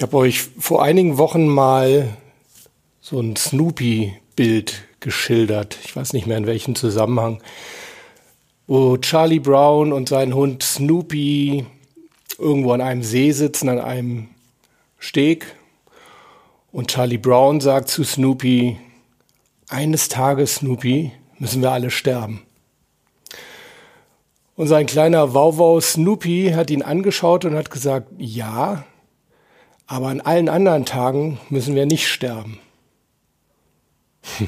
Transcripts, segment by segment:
Ich habe euch vor einigen Wochen mal so ein Snoopy-Bild geschildert. Ich weiß nicht mehr in welchem Zusammenhang. Wo Charlie Brown und sein Hund Snoopy irgendwo an einem See sitzen, an einem Steg. Und Charlie Brown sagt zu Snoopy, eines Tages, Snoopy, müssen wir alle sterben. Und sein kleiner Wauwau Snoopy hat ihn angeschaut und hat gesagt, ja, aber an allen anderen Tagen müssen wir nicht sterben. Hm.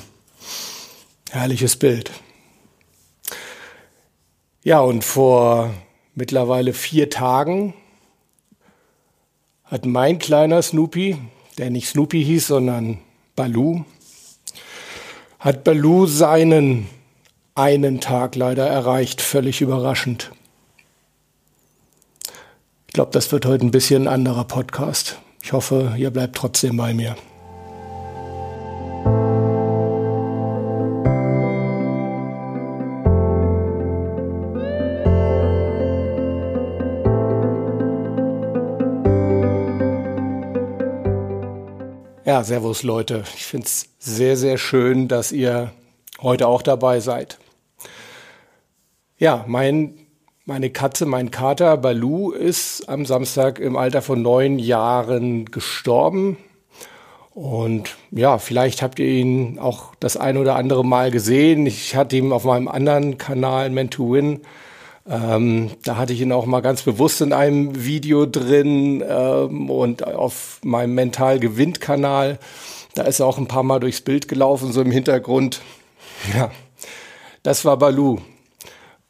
Herrliches Bild. Ja, und vor mittlerweile vier Tagen hat mein kleiner Snoopy, der nicht Snoopy hieß, sondern Baloo, hat Baloo seinen einen Tag leider erreicht, völlig überraschend. Ich glaube, das wird heute ein bisschen ein anderer Podcast. Ich hoffe, ihr bleibt trotzdem bei mir. Ja, servus Leute. Ich finde es sehr, sehr schön, dass ihr heute auch dabei seid. Ja, mein meine Katze, mein Kater Balu ist am Samstag im Alter von neun Jahren gestorben. Und ja, vielleicht habt ihr ihn auch das ein oder andere Mal gesehen. Ich hatte ihn auf meinem anderen Kanal, Men to Win. Ähm, da hatte ich ihn auch mal ganz bewusst in einem Video drin ähm, und auf meinem Mental Gewinnt Kanal. Da ist er auch ein paar Mal durchs Bild gelaufen, so im Hintergrund. Ja, das war Balu.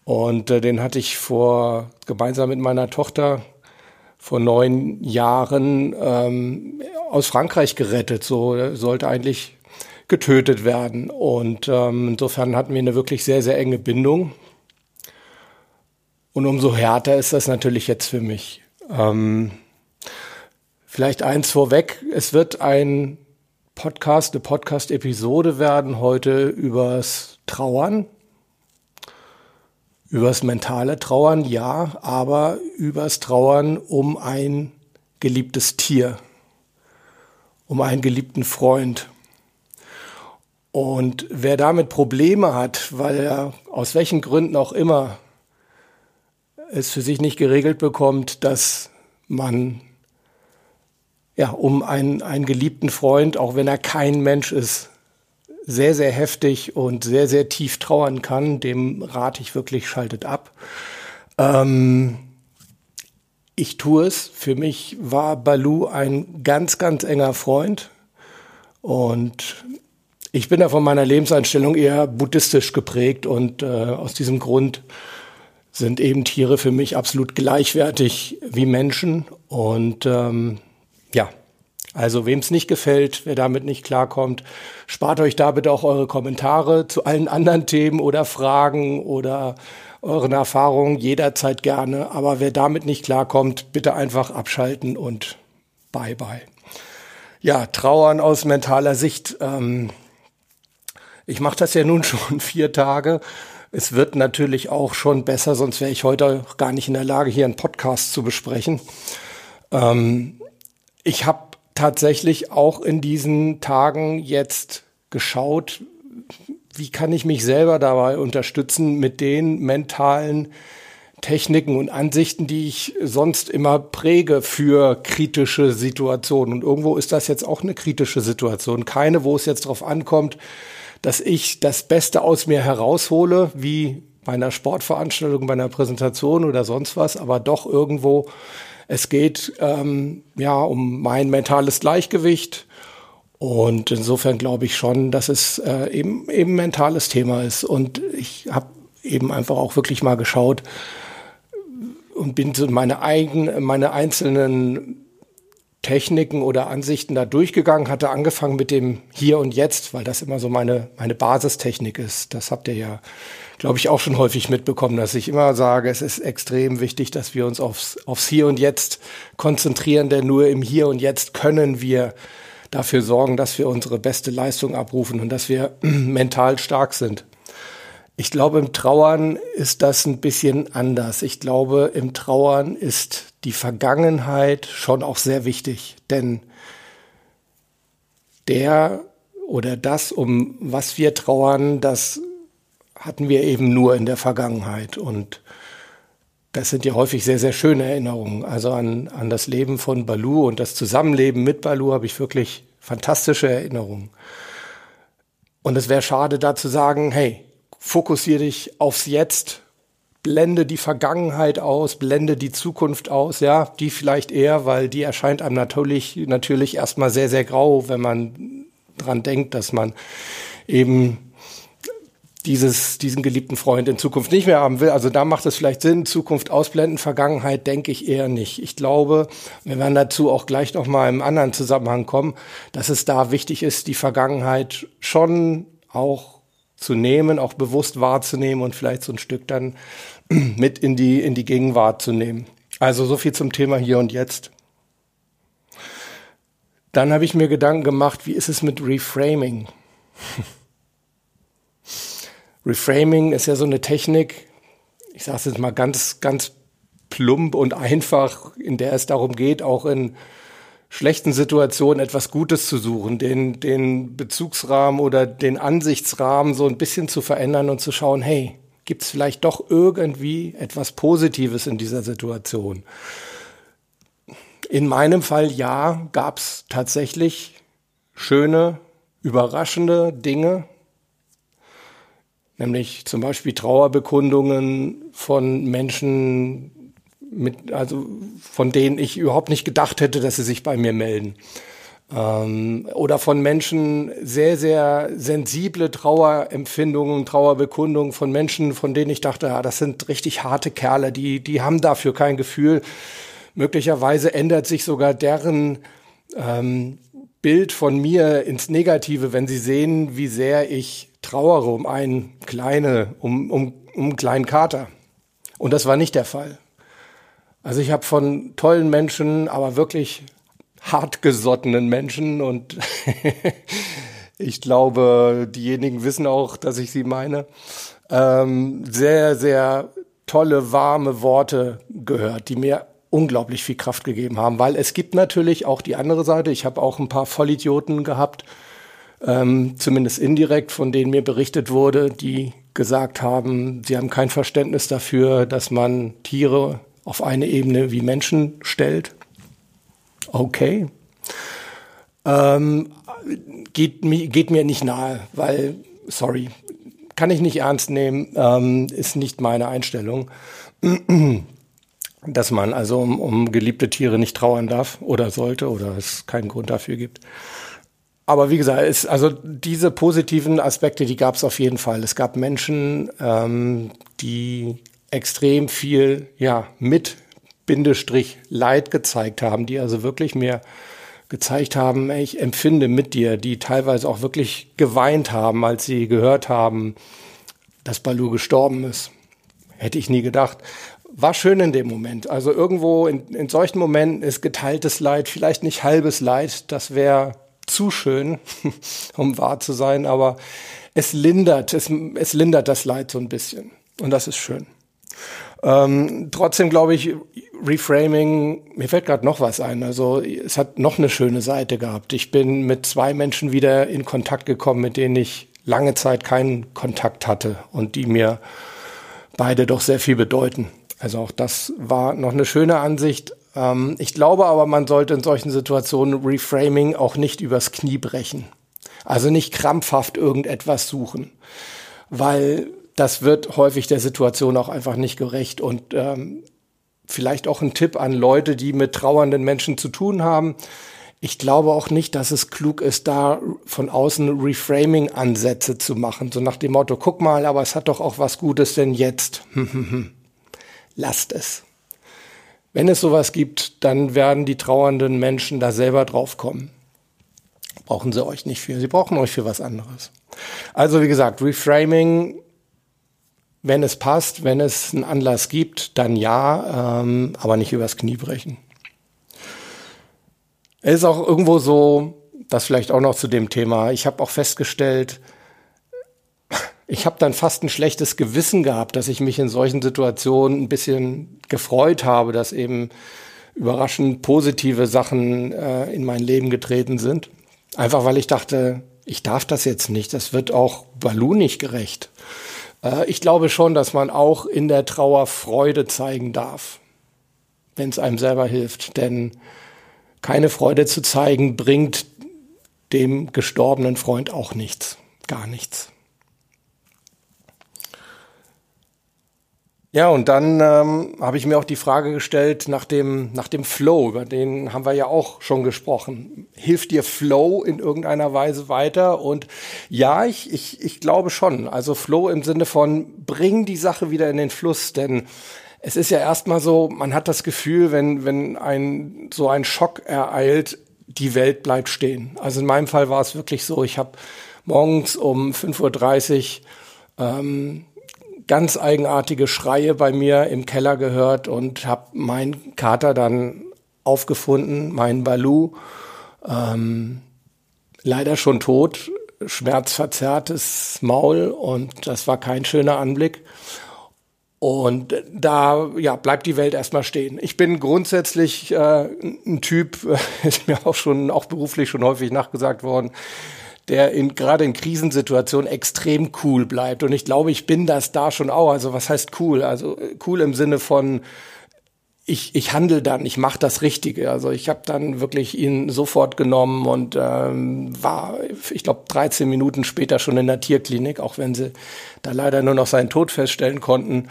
Und äh, den hatte ich vor gemeinsam mit meiner Tochter vor neun Jahren ähm, aus Frankreich gerettet. So sollte eigentlich getötet werden. Und ähm, insofern hatten wir eine wirklich sehr, sehr enge Bindung. Und umso härter ist das natürlich jetzt für mich. Ähm, vielleicht eins vorweg. Es wird ein Podcast, eine Podcast-Episode werden heute übers Trauern. Übers mentale Trauern, ja, aber übers Trauern um ein geliebtes Tier, um einen geliebten Freund. Und wer damit Probleme hat, weil er aus welchen Gründen auch immer es für sich nicht geregelt bekommt, dass man ja um einen, einen geliebten Freund, auch wenn er kein Mensch ist, sehr, sehr heftig und sehr, sehr tief trauern kann, dem rate ich wirklich, schaltet ab. Ähm, ich tue es. Für mich war Balu ein ganz, ganz enger Freund. Und ich bin da von meiner Lebenseinstellung eher buddhistisch geprägt und äh, aus diesem Grund sind eben Tiere für mich absolut gleichwertig wie Menschen. Und ähm, ja, also wem es nicht gefällt, wer damit nicht klarkommt, spart euch da bitte auch eure Kommentare zu allen anderen Themen oder Fragen oder euren Erfahrungen jederzeit gerne. Aber wer damit nicht klarkommt, bitte einfach abschalten und bye bye. Ja, Trauern aus mentaler Sicht. Ähm, ich mache das ja nun schon vier Tage. Es wird natürlich auch schon besser, sonst wäre ich heute gar nicht in der Lage, hier einen Podcast zu besprechen. Ähm, ich habe tatsächlich auch in diesen Tagen jetzt geschaut, wie kann ich mich selber dabei unterstützen mit den mentalen Techniken und Ansichten, die ich sonst immer präge für kritische Situationen. Und irgendwo ist das jetzt auch eine kritische Situation. Keine, wo es jetzt darauf ankommt, dass ich das Beste aus mir heraushole, wie bei einer Sportveranstaltung, bei einer Präsentation oder sonst was, aber doch irgendwo es geht ähm, ja um mein mentales Gleichgewicht. Und insofern glaube ich schon, dass es äh, eben eben mentales Thema ist. Und ich habe eben einfach auch wirklich mal geschaut und bin so meine eigenen, meine einzelnen Techniken oder Ansichten da durchgegangen, hatte angefangen mit dem Hier und Jetzt, weil das immer so meine, meine Basistechnik ist. Das habt ihr ja, glaube ich, auch schon häufig mitbekommen, dass ich immer sage, es ist extrem wichtig, dass wir uns aufs, aufs Hier und Jetzt konzentrieren, denn nur im Hier und Jetzt können wir dafür sorgen, dass wir unsere beste Leistung abrufen und dass wir mental stark sind. Ich glaube, im Trauern ist das ein bisschen anders. Ich glaube, im Trauern ist die Vergangenheit schon auch sehr wichtig, denn der oder das, um was wir trauern, das hatten wir eben nur in der Vergangenheit und das sind ja häufig sehr, sehr schöne Erinnerungen. Also an, an das Leben von Balu und das Zusammenleben mit Balu habe ich wirklich fantastische Erinnerungen. Und es wäre schade, da zu sagen, hey, fokussiere dich aufs Jetzt, blende die Vergangenheit aus, blende die Zukunft aus, ja, die vielleicht eher, weil die erscheint einem natürlich, natürlich erstmal sehr, sehr grau, wenn man dran denkt, dass man eben dieses, diesen geliebten Freund in Zukunft nicht mehr haben will. Also da macht es vielleicht Sinn, Zukunft ausblenden, Vergangenheit denke ich eher nicht. Ich glaube, wir werden dazu auch gleich noch mal im anderen Zusammenhang kommen, dass es da wichtig ist, die Vergangenheit schon auch zu nehmen, auch bewusst wahrzunehmen und vielleicht so ein Stück dann mit in die, in die Gegenwart zu nehmen. Also so viel zum Thema hier und jetzt. Dann habe ich mir Gedanken gemacht, wie ist es mit Reframing? Reframing ist ja so eine Technik, ich sage es jetzt mal ganz, ganz plump und einfach, in der es darum geht, auch in schlechten Situationen etwas Gutes zu suchen, den, den Bezugsrahmen oder den Ansichtsrahmen so ein bisschen zu verändern und zu schauen, hey, gibt es vielleicht doch irgendwie etwas Positives in dieser Situation? In meinem Fall ja, gab es tatsächlich schöne, überraschende Dinge, nämlich zum Beispiel Trauerbekundungen von Menschen, mit, also von denen ich überhaupt nicht gedacht hätte, dass sie sich bei mir melden. Ähm, oder von Menschen sehr, sehr sensible Trauerempfindungen, Trauerbekundungen von Menschen, von denen ich dachte, ja, das sind richtig harte Kerle, die, die haben dafür kein Gefühl. Möglicherweise ändert sich sogar deren ähm, Bild von mir ins Negative, wenn sie sehen, wie sehr ich trauere um einen kleine, um, um, um einen kleinen Kater. Und das war nicht der Fall. Also ich habe von tollen Menschen, aber wirklich hartgesottenen Menschen und ich glaube, diejenigen wissen auch, dass ich sie meine, ähm, sehr, sehr tolle, warme Worte gehört, die mir unglaublich viel Kraft gegeben haben, weil es gibt natürlich auch die andere Seite. Ich habe auch ein paar Vollidioten gehabt, ähm, zumindest indirekt, von denen mir berichtet wurde, die gesagt haben, sie haben kein Verständnis dafür, dass man Tiere auf eine Ebene wie Menschen stellt. Okay. Ähm, geht, geht mir nicht nahe, weil, sorry, kann ich nicht ernst nehmen, ähm, ist nicht meine Einstellung. Dass man also um, um geliebte Tiere nicht trauern darf oder sollte oder es keinen Grund dafür gibt aber wie gesagt, ist, also diese positiven Aspekte, die gab es auf jeden Fall. Es gab Menschen, ähm, die extrem viel, ja, mit Bindestrich Leid gezeigt haben, die also wirklich mir gezeigt haben, ich empfinde mit dir, die teilweise auch wirklich geweint haben, als sie gehört haben, dass Balu gestorben ist. Hätte ich nie gedacht. War schön in dem Moment. Also irgendwo in, in solchen Momenten ist geteiltes Leid, vielleicht nicht halbes Leid, das wäre zu schön, um wahr zu sein, aber es lindert, es, es lindert das Leid so ein bisschen. Und das ist schön. Ähm, trotzdem glaube ich, Reframing, mir fällt gerade noch was ein. Also es hat noch eine schöne Seite gehabt. Ich bin mit zwei Menschen wieder in Kontakt gekommen, mit denen ich lange Zeit keinen Kontakt hatte und die mir beide doch sehr viel bedeuten. Also auch das war noch eine schöne Ansicht. Ähm, ich glaube aber, man sollte in solchen Situationen Reframing auch nicht übers Knie brechen. Also nicht krampfhaft irgendetwas suchen, weil das wird häufig der Situation auch einfach nicht gerecht. Und ähm, vielleicht auch ein Tipp an Leute, die mit trauernden Menschen zu tun haben. Ich glaube auch nicht, dass es klug ist, da von außen Reframing-Ansätze zu machen. So nach dem Motto, guck mal, aber es hat doch auch was Gutes denn jetzt. Lasst es. Wenn es sowas gibt, dann werden die trauernden Menschen da selber drauf kommen. Brauchen sie euch nicht für. Sie brauchen euch für was anderes. Also wie gesagt, Reframing, wenn es passt, wenn es einen Anlass gibt, dann ja, ähm, aber nicht übers Knie brechen. Es ist auch irgendwo so, das vielleicht auch noch zu dem Thema, ich habe auch festgestellt, ich habe dann fast ein schlechtes Gewissen gehabt, dass ich mich in solchen Situationen ein bisschen gefreut habe, dass eben überraschend positive Sachen äh, in mein Leben getreten sind. Einfach weil ich dachte, ich darf das jetzt nicht. Das wird auch Balu nicht gerecht. Äh, ich glaube schon, dass man auch in der Trauer Freude zeigen darf, wenn es einem selber hilft. Denn keine Freude zu zeigen bringt dem gestorbenen Freund auch nichts. Gar nichts. Ja, und dann ähm, habe ich mir auch die Frage gestellt nach dem, nach dem Flow, über den haben wir ja auch schon gesprochen. Hilft dir Flow in irgendeiner Weise weiter? Und ja, ich, ich, ich glaube schon. Also Flow im Sinne von bring die Sache wieder in den Fluss, denn es ist ja erstmal so, man hat das Gefühl, wenn, wenn ein so ein Schock ereilt, die Welt bleibt stehen. Also in meinem Fall war es wirklich so, ich habe morgens um 5.30 Uhr ähm, ganz eigenartige Schreie bei mir im Keller gehört und habe meinen Kater dann aufgefunden, meinen Balu, ähm, leider schon tot, schmerzverzerrtes Maul und das war kein schöner Anblick. Und da ja, bleibt die Welt erstmal stehen. Ich bin grundsätzlich äh, ein Typ, ist mir auch schon, auch beruflich schon häufig nachgesagt worden, der in, gerade in Krisensituationen extrem cool bleibt. Und ich glaube, ich bin das da schon auch. Also was heißt cool? Also äh, cool im Sinne von, ich, ich handle dann, ich mache das Richtige. Also ich habe dann wirklich ihn sofort genommen und ähm, war, ich glaube, 13 Minuten später schon in der Tierklinik, auch wenn sie da leider nur noch seinen Tod feststellen konnten.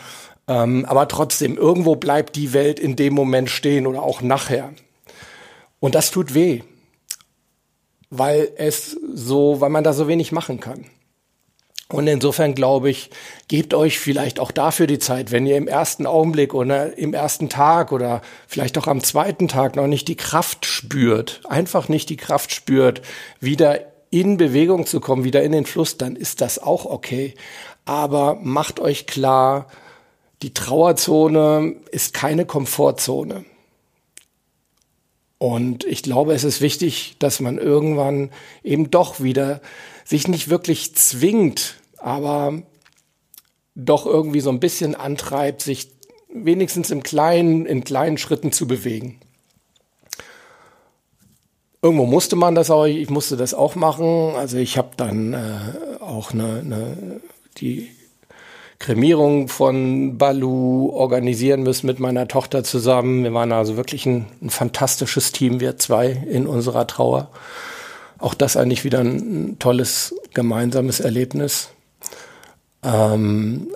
Ähm, aber trotzdem, irgendwo bleibt die Welt in dem Moment stehen oder auch nachher. Und das tut weh weil es so, weil man da so wenig machen kann. Und insofern glaube ich, gebt euch vielleicht auch dafür die Zeit, wenn ihr im ersten Augenblick oder im ersten Tag oder vielleicht auch am zweiten Tag noch nicht die Kraft spürt, einfach nicht die Kraft spürt, wieder in Bewegung zu kommen, wieder in den Fluss, dann ist das auch okay. Aber macht euch klar, die Trauerzone ist keine Komfortzone. Und ich glaube, es ist wichtig, dass man irgendwann eben doch wieder sich nicht wirklich zwingt, aber doch irgendwie so ein bisschen antreibt, sich wenigstens im Kleinen, in kleinen Schritten zu bewegen. Irgendwo musste man das auch, ich musste das auch machen. Also ich habe dann äh, auch eine, eine, die Kremierung von Balu organisieren müssen mit meiner Tochter zusammen. Wir waren also wirklich ein, ein fantastisches Team, wir zwei in unserer Trauer. Auch das eigentlich wieder ein, tolles gemeinsames Erlebnis. Ähm,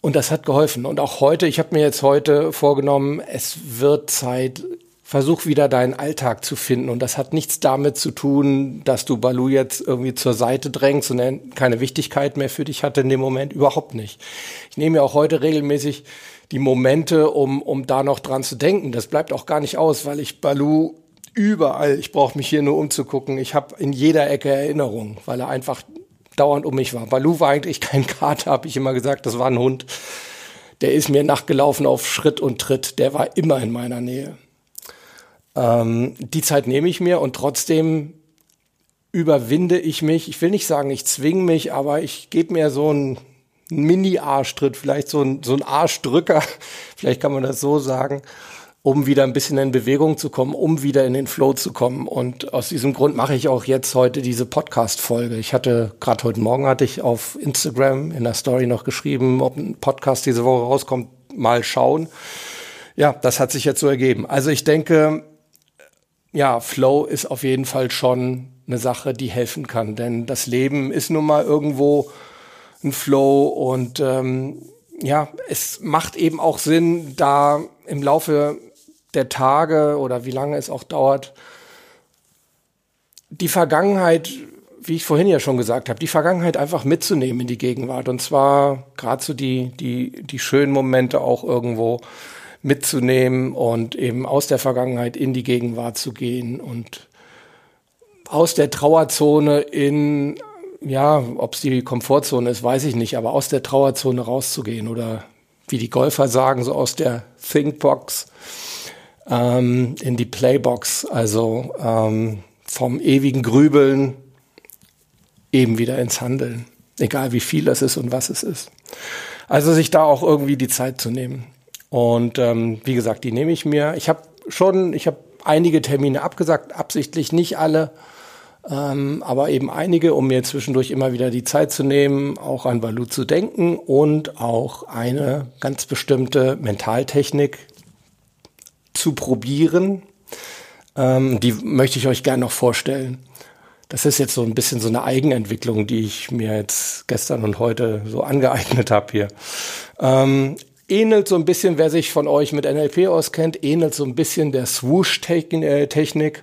und das hat geholfen. Und auch heute, ich habe mir jetzt heute vorgenommen, es wird Zeit, versuch wieder deinen Alltag zu finden. Und das hat nichts damit zu tun, dass du Balu jetzt irgendwie zur Seite drängst und er keine Wichtigkeit mehr für dich hatte in dem Moment. Überhaupt nicht. Ich nehme ja auch heute regelmäßig die Momente, um, um da noch dran zu denken. Das bleibt auch gar nicht aus, weil ich Balu überall, ich brauche mich hier nur umzugucken, ich habe in jeder Ecke Erinnerungen, weil er einfach dauernd um mich war. Balu war eigentlich kein Kater, habe ich immer gesagt, das war ein Hund. Der ist mir nachgelaufen auf Schritt und Tritt, der war immer in meiner Nähe. Ähm, die Zeit nehme ich mir und trotzdem überwinde ich mich. Ich will nicht sagen, ich zwinge mich, aber ich gebe mir so einen Mini-Arschtritt, vielleicht so ein, so ein Arschdrücker, vielleicht kann man das so sagen, um wieder ein bisschen in Bewegung zu kommen, um wieder in den Flow zu kommen. Und aus diesem Grund mache ich auch jetzt heute diese Podcast-Folge. Ich hatte, gerade heute Morgen hatte ich auf Instagram in der Story noch geschrieben, ob ein Podcast diese Woche rauskommt, mal schauen. Ja, das hat sich jetzt so ergeben. Also ich denke, ja, Flow ist auf jeden Fall schon eine Sache, die helfen kann. Denn das Leben ist nun mal irgendwo ein Flow und ähm, ja, es macht eben auch Sinn, da im Laufe der Tage oder wie lange es auch dauert, die Vergangenheit, wie ich vorhin ja schon gesagt habe, die Vergangenheit einfach mitzunehmen in die Gegenwart. Und zwar gerade so die, die, die schönen Momente auch irgendwo mitzunehmen und eben aus der Vergangenheit in die Gegenwart zu gehen und aus der Trauerzone in, ja, ob es die Komfortzone ist, weiß ich nicht, aber aus der Trauerzone rauszugehen oder wie die Golfer sagen, so aus der Thinkbox ähm, in die Playbox, also ähm, vom ewigen Grübeln eben wieder ins Handeln. Egal wie viel das ist und was es ist. Also sich da auch irgendwie die Zeit zu nehmen. Und ähm, wie gesagt, die nehme ich mir. Ich habe schon, ich habe einige Termine abgesagt, absichtlich nicht alle, ähm, aber eben einige, um mir zwischendurch immer wieder die Zeit zu nehmen, auch an Balu zu denken und auch eine ganz bestimmte Mentaltechnik zu probieren. Ähm, die möchte ich euch gerne noch vorstellen. Das ist jetzt so ein bisschen so eine Eigenentwicklung, die ich mir jetzt gestern und heute so angeeignet habe hier. Ähm, ähnelt so ein bisschen, wer sich von euch mit NLP auskennt, ähnelt so ein bisschen der Swoosh-Technik.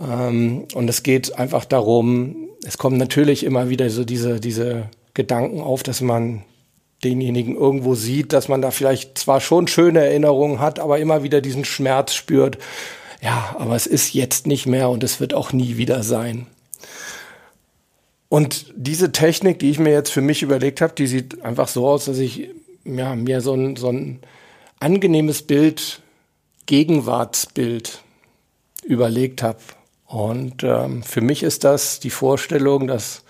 Ähm, und es geht einfach darum, es kommen natürlich immer wieder so diese, diese Gedanken auf, dass man denjenigen irgendwo sieht, dass man da vielleicht zwar schon schöne Erinnerungen hat, aber immer wieder diesen Schmerz spürt. Ja, aber es ist jetzt nicht mehr und es wird auch nie wieder sein. Und diese Technik, die ich mir jetzt für mich überlegt habe, die sieht einfach so aus, dass ich ja, mir so ein, so ein angenehmes Bild, Gegenwartsbild überlegt habe. Und ähm, für mich ist das die Vorstellung, dass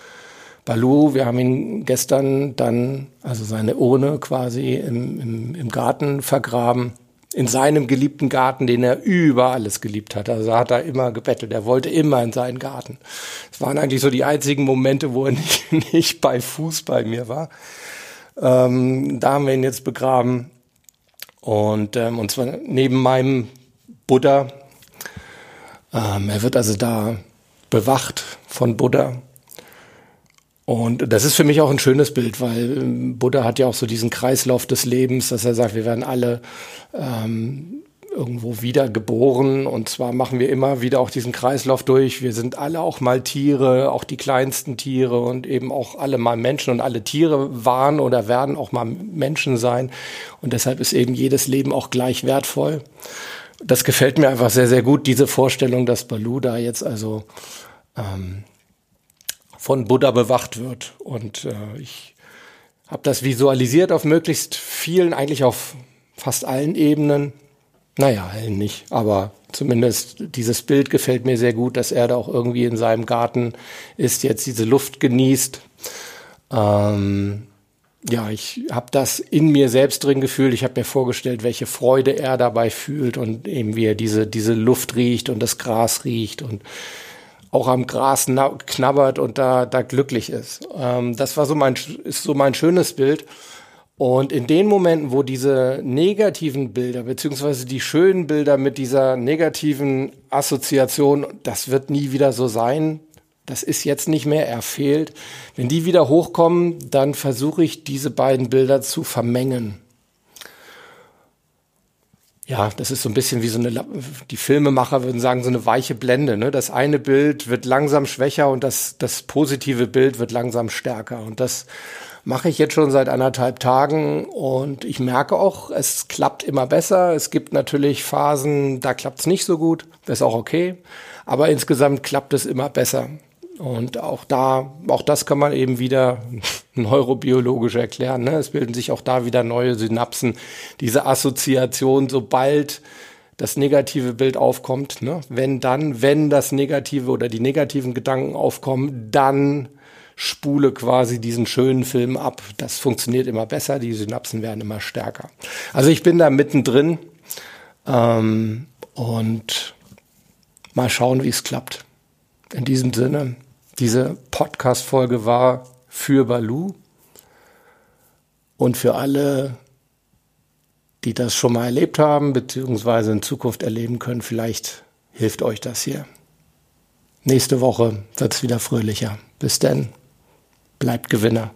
Balu, wir haben ihn gestern dann, also seine Urne quasi im, im, im Garten vergraben in seinem geliebten Garten, den er über alles geliebt hat. Also hat er immer gebettelt. Er wollte immer in seinen Garten. Es waren eigentlich so die einzigen Momente, wo er nicht, nicht bei Fuß bei mir war. Ähm, da haben wir ihn jetzt begraben. Und, ähm, und zwar neben meinem Buddha. Ähm, er wird also da bewacht von Buddha. Und das ist für mich auch ein schönes Bild, weil ähm, Buddha hat ja auch so diesen Kreislauf des Lebens, dass er sagt, wir werden alle ähm, irgendwo wiedergeboren und zwar machen wir immer wieder auch diesen Kreislauf durch. Wir sind alle auch mal Tiere, auch die kleinsten Tiere und eben auch alle mal Menschen und alle Tiere waren oder werden auch mal Menschen sein und deshalb ist eben jedes Leben auch gleich wertvoll. Das gefällt mir einfach sehr, sehr gut, diese Vorstellung, dass Balu da jetzt also ähm, von Buddha bewacht wird. Und äh, ich habe das visualisiert auf möglichst vielen, eigentlich auf fast allen Ebenen. Naja, allen nicht, aber zumindest dieses Bild gefällt mir sehr gut, dass er da auch irgendwie in seinem Garten ist, jetzt diese Luft genießt. Ähm, ja, ich habe das in mir selbst drin gefühlt. Ich habe mir vorgestellt, welche Freude er dabei fühlt und eben wie er diese, diese Luft riecht und das Gras riecht und auch am Gras knabbert und da, da glücklich ist. Ähm, das war so mein, ist so mein schönes Bild. Und in den Momenten, wo diese negativen Bilder, beziehungsweise die schönen Bilder mit dieser negativen Assoziation, das wird nie wieder so sein, das ist jetzt nicht mehr, er fehlt. Wenn die wieder hochkommen, dann versuche ich diese beiden Bilder zu vermengen ja, das ist so ein bisschen wie so eine, die Filmemacher würden sagen, so eine weiche Blende. Ne? Das eine Bild wird langsam schwächer und das, das positive Bild wird langsam stärker. Und das mache ich jetzt schon seit anderthalb Tagen und ich merke auch, es klappt immer besser. Es gibt natürlich Phasen, da klappt es nicht so gut. Das ist auch okay. Aber insgesamt klappt es immer besser. Und auch da, auch das kann man eben wieder neurobiologisch erklären. Ne? Es bilden sich auch da wieder neue Synapsen. Diese Assoziation, sobald das negative Bild aufkommt, ne? wenn dann, wenn das negative oder die negativen Gedanken aufkommen, dann spule quasi diesen schönen Film ab. Das funktioniert immer besser, die Synapsen werden immer stärker. Also ich bin da mittendrin ähm, und mal schauen, wie es klappt. In diesem Sinne, diese Podcast-Folge war für Balu und für alle, die das schon mal erlebt haben, beziehungsweise in Zukunft erleben können. Vielleicht hilft euch das hier. Nächste Woche wird es wieder fröhlicher. Bis denn, bleibt Gewinner.